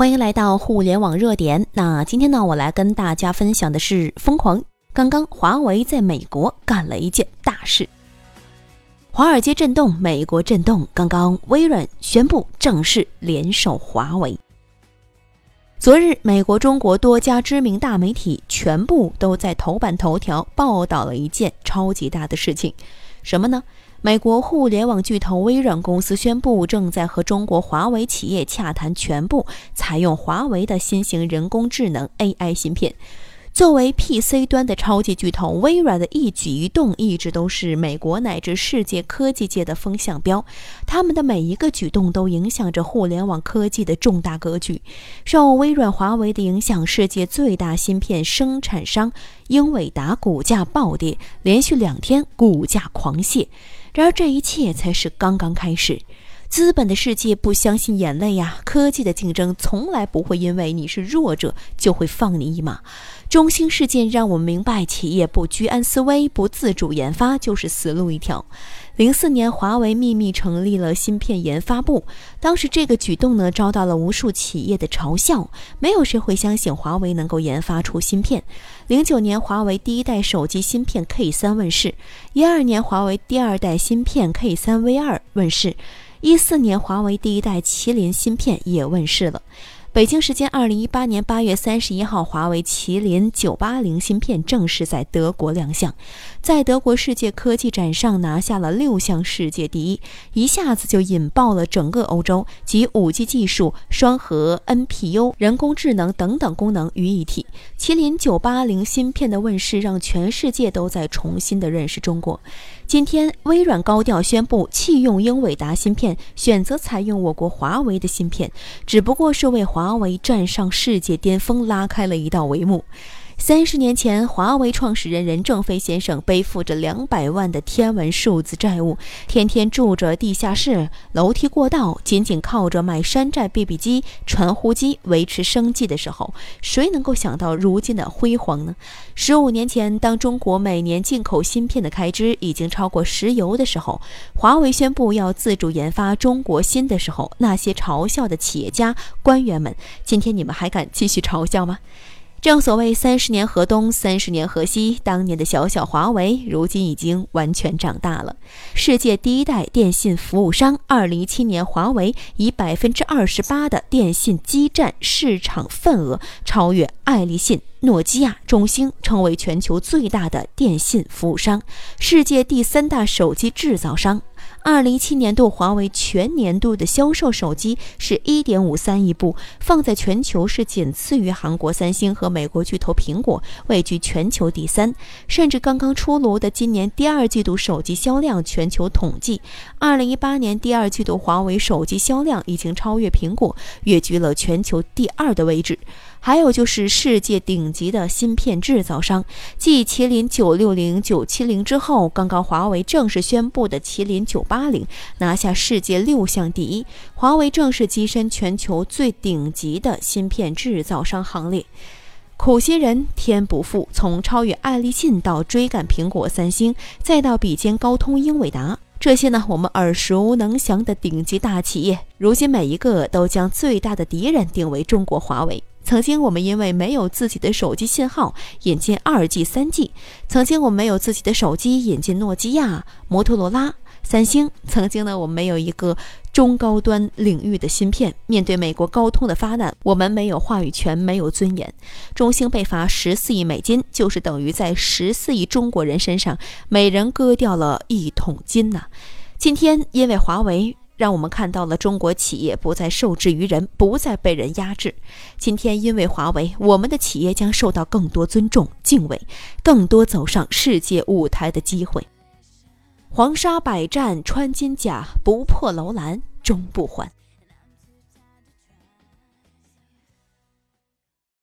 欢迎来到互联网热点。那今天呢，我来跟大家分享的是疯狂。刚刚华为在美国干了一件大事，华尔街震动，美国震动。刚刚微软宣布正式联手华为。昨日，美国、中国多家知名大媒体全部都在头版头条报道了一件超级大的事情，什么呢？美国互联网巨头微软公司宣布，正在和中国华为企业洽谈全部采用华为的新型人工智能 AI 芯片。作为 PC 端的超级巨头，微软的一举一动一直都是美国乃至世界科技界的风向标。他们的每一个举动都影响着互联网科技的重大格局。受微软、华为的影响，世界最大芯片生产商英伟达股价暴跌，连续两天股价狂泻。然而，这一切才是刚刚开始。资本的世界不相信眼泪呀！科技的竞争从来不会因为你是弱者就会放你一马。中兴事件让我们明白，企业不居安思危、不自主研发就是死路一条。零四年，华为秘密成立了芯片研发部，当时这个举动呢，遭到了无数企业的嘲笑。没有谁会相信华为能够研发出芯片。零九年，华为第一代手机芯片 K 三问世；一二年，华为第二代芯片 K 三 V 二问世。一四年，华为第一代麒麟芯片也问世了。北京时间二零一八年八月三十一号，华为麒麟九八零芯片正式在德国亮相，在德国世界科技展上拿下了六项世界第一，一下子就引爆了整个欧洲，集五 G 技术、双核 NPU、人工智能等等功能于一体。麒麟九八零芯片的问世，让全世界都在重新的认识中国。今天，微软高调宣布弃用英伟达芯片，选择采用我国华为的芯片，只不过是为华华为站上世界巅峰拉开了一道帷幕。三十年前，华为创始人任正非先生背负着两百万的天文数字债务，天天住着地下室、楼梯过道，仅仅靠着卖山寨 BB 机、传呼机维持生计的时候，谁能够想到如今的辉煌呢？十五年前，当中国每年进口芯片的开支已经超过石油的时候，华为宣布要自主研发中国芯的时候，那些嘲笑的企业家、官员们，今天你们还敢继续嘲笑吗？正所谓三十年河东，三十年河西。当年的小小华为，如今已经完全长大了。世界第一代电信服务商，二零一七年，华为以百分之二十八的电信基站市场份额，超越爱立信、诺基亚、中兴，成为全球最大的电信服务商，世界第三大手机制造商。二零一七年度，华为全年度的销售手机是一点五三亿部，放在全球是仅次于韩国三星和美国巨头苹果，位居全球第三。甚至刚刚出炉的今年第二季度手机销量全球统计，二零一八年第二季度华为手机销量已经超越苹果，跃居了全球第二的位置。还有就是世界顶级的芯片制造商，继麒麟九六零、九七零之后，刚刚华为正式宣布的麒麟九八零拿下世界六项第一，华为正式跻身全球最顶级的芯片制造商行列。苦心人天不负，从超越爱立信到追赶苹果、三星，再到比肩高通、英伟达，这些呢我们耳熟能详的顶级大企业，如今每一个都将最大的敌人定为中国华为。曾经我们因为没有自己的手机信号，引进二 G、三 G；曾经我们没有自己的手机，引进诺基亚、摩托罗拉、三星；曾经呢，我们没有一个中高端领域的芯片，面对美国高通的发难，我们没有话语权，没有尊严。中兴被罚十四亿美金，就是等于在十四亿中国人身上每人割掉了一桶金呐。今天因为华为。让我们看到了中国企业不再受制于人，不再被人压制。今天，因为华为，我们的企业将受到更多尊重、敬畏，更多走上世界舞台的机会。黄沙百战穿金甲，不破楼兰终不还。